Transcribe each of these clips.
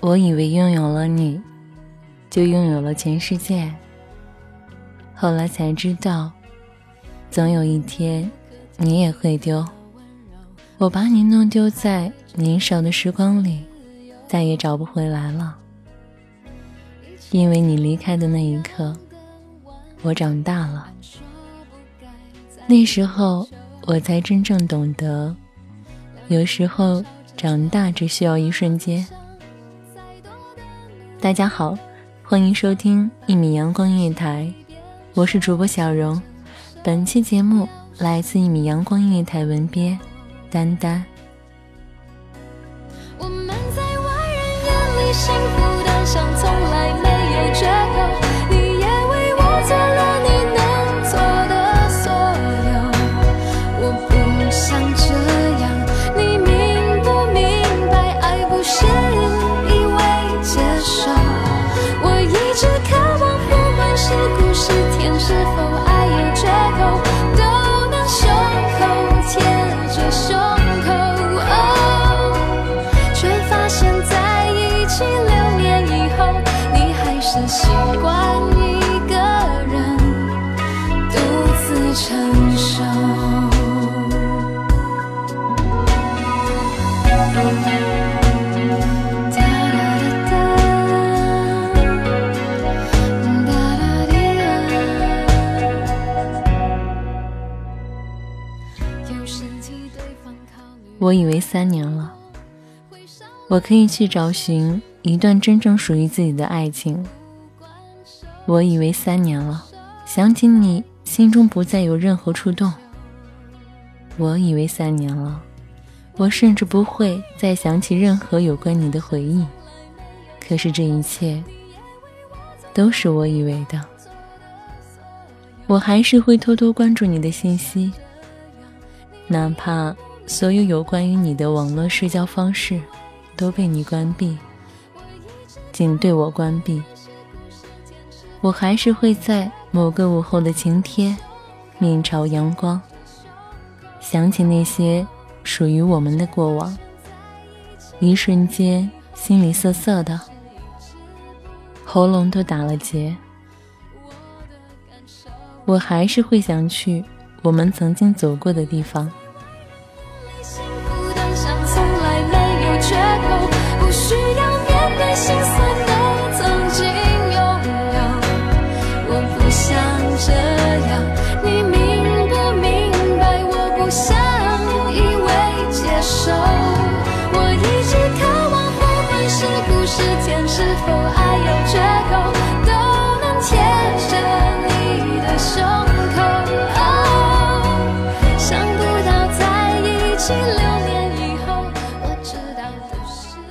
我以为拥有了你，就拥有了全世界。后来才知道，总有一天，你也会丢。我把你弄丢在年少的时光里，再也找不回来了。因为你离开的那一刻，我长大了。那时候，我才真正懂得，有时候长大只需要一瞬间。大家好，欢迎收听一米阳光音乐台，我是主播小荣。本期节目来自一米阳光音乐台文编丹丹。我们在外人眼里幸福现在一起六年以后，你还是习惯一个人独自承受。哒哒哒哒，哒哒滴答。有时替对方考虑。我以为三年了，我可以去找寻一段真正属于自己的爱情。我以为三年了，想起你，心中不再有任何触动。我以为三年了，我甚至不会再想起任何有关你的回忆。可是这一切，都是我以为的。我还是会偷偷关注你的信息，哪怕所有有关于你的网络社交方式都被你关闭，仅对我关闭。我还是会在某个午后的晴天，面朝阳光，想起那些属于我们的过往，一瞬间心里涩涩的，喉咙都打了结。我还是会想去我们曾经走过的地方。需要面对心酸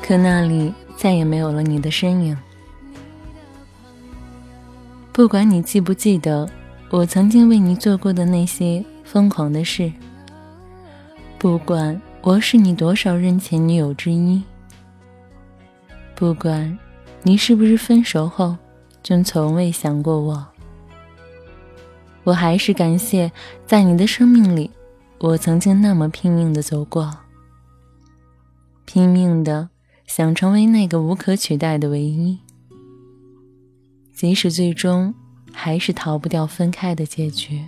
可那里再也没有了你的身影。不管你记不记得我曾经为你做过的那些疯狂的事，不管我是你多少任前女友之一，不管你是不是分手后就从未想过我，我还是感谢在你的生命里，我曾经那么拼命的走过，拼命的想成为那个无可取代的唯一，即使最终还是逃不掉分开的结局，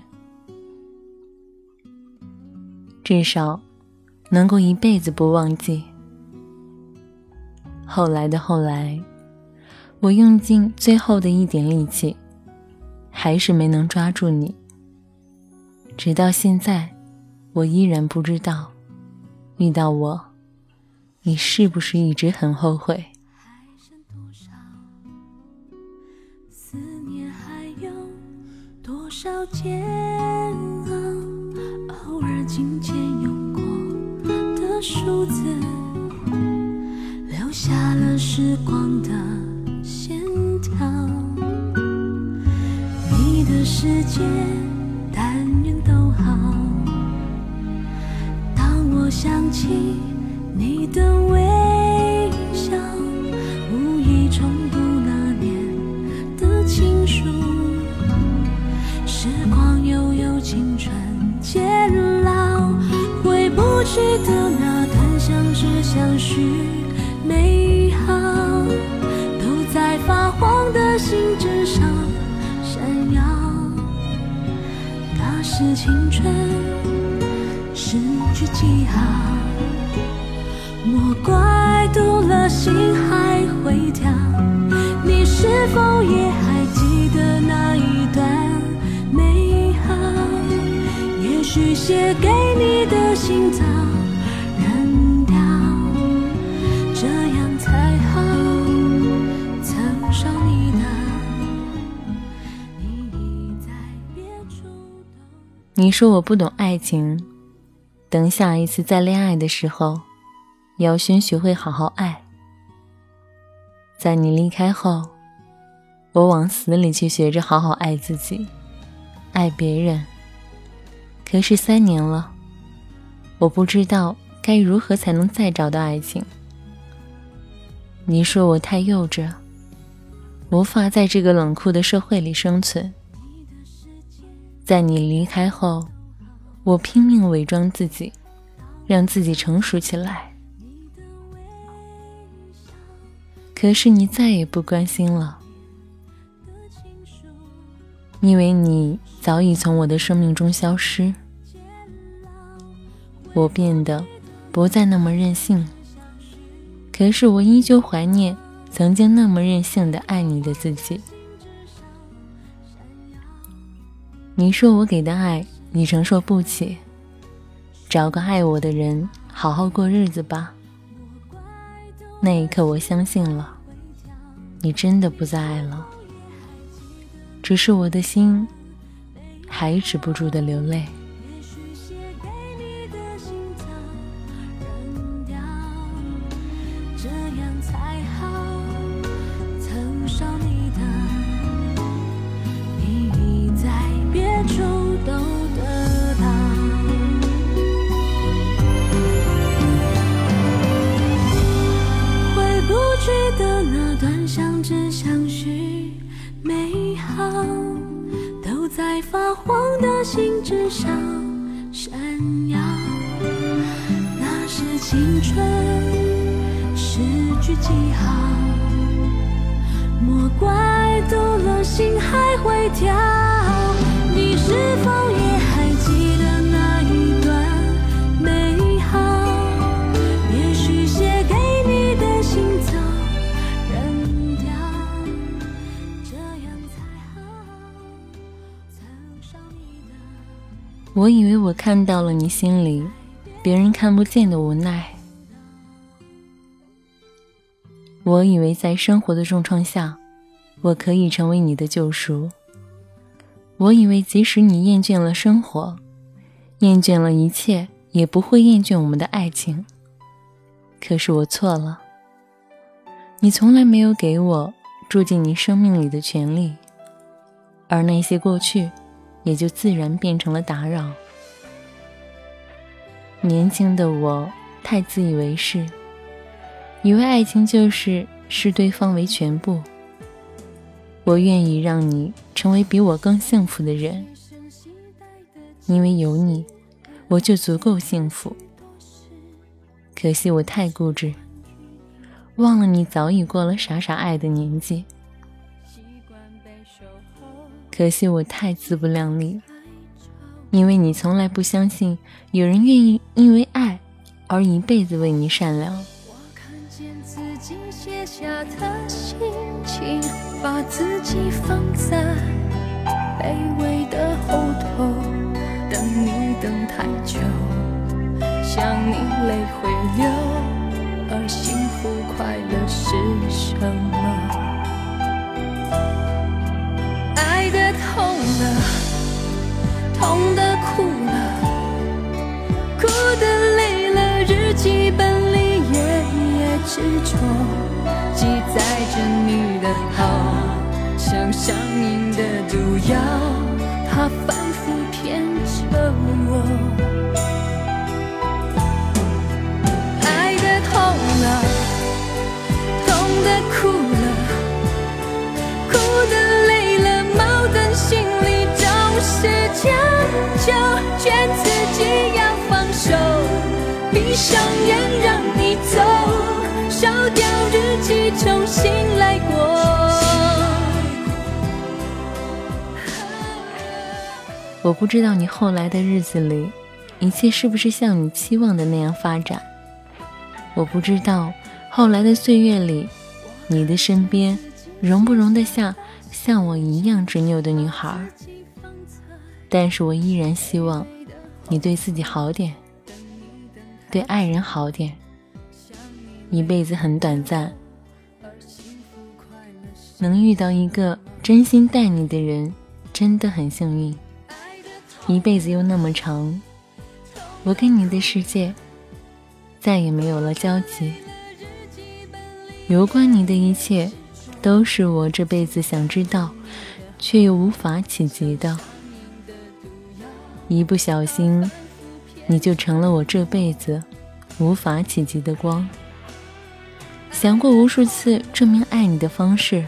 至少能够一辈子不忘记。后来的后来，我用尽最后的一点力气，还是没能抓住你。直到现在，我依然不知道，遇到我，你是不是一直很后悔？数字。留下了时光的线条，你的世界但愿都好。当我想起你的微笑，无意重读那年的情书。时光悠悠，青春渐老，回不去的那段相知相许。美好都在发黄的信纸上闪耀，那是青春失去记号。莫怪读了心还会跳，你是否也还记得那一段美好？也许写给你的信早。你说我不懂爱情，等下一次再恋爱的时候，要先学会好好爱。在你离开后，我往死里去学着好好爱自己，爱别人。可是三年了，我不知道该如何才能再找到爱情。你说我太幼稚，无法在这个冷酷的社会里生存。在你离开后，我拼命伪装自己，让自己成熟起来。可是你再也不关心了，因为你早已从我的生命中消失。我变得不再那么任性，可是我依旧怀念曾经那么任性的爱你的自己。你说我给的爱你承受不起，找个爱我的人好好过日子吧。那一刻我相信了，你真的不再爱了，只是我的心还止不住的流泪。只相许美好，都在发黄的信纸上闪耀，那是青春诗句记号。莫怪读了心还会跳，你是否也我以为我看到了你心里别人看不见的无奈，我以为在生活的重创下，我可以成为你的救赎。我以为即使你厌倦了生活，厌倦了一切，也不会厌倦我们的爱情。可是我错了，你从来没有给我住进你生命里的权利，而那些过去。也就自然变成了打扰。年轻的我太自以为是，以为爱情就是视对方为全部。我愿意让你成为比我更幸福的人，因为有你，我就足够幸福。可惜我太固执，忘了你早已过了傻傻爱的年纪。可惜我太自不量力，因为你从来不相信有人愿意因为爱而一辈子为你善良。我看见自己写下的心情，把自己放在卑微的后头，等你等太久，想你泪会流，而幸福快乐是什么？记本里页页执着，记载着你的好，像上瘾的毒药，它上眼让你走，烧掉日记，重新来过。我不知道你后来的日子里，一切是不是像你期望的那样发展。我不知道后来的岁月里，你的身边容不容得下像我一样执拗的女孩。但是我依然希望你对自己好点，对爱人好点。一辈子很短暂，能遇到一个真心待你的人，真的很幸运。一辈子又那么长，我跟你的世界再也没有了交集。有关你的一切，都是我这辈子想知道，却又无法企及的。一不小心，你就成了我这辈子无法企及的光。想过无数次证明爱你的方式，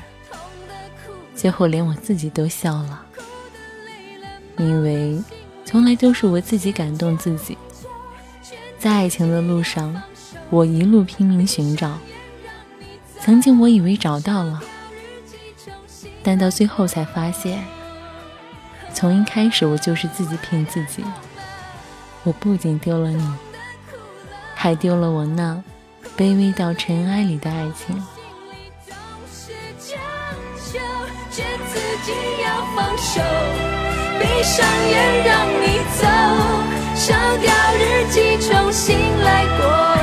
最后连我自己都笑了。因为从来都是我自己感动自己，在爱情的路上，我一路拼命寻找。曾经我以为找到了，但到最后才发现，从一开始我就是自己骗自己。我不仅丢了你，还丢了我那卑微到尘埃里的爱情。是将就，劝自己要放手，闭上眼让你走，烧掉日记，重新来过。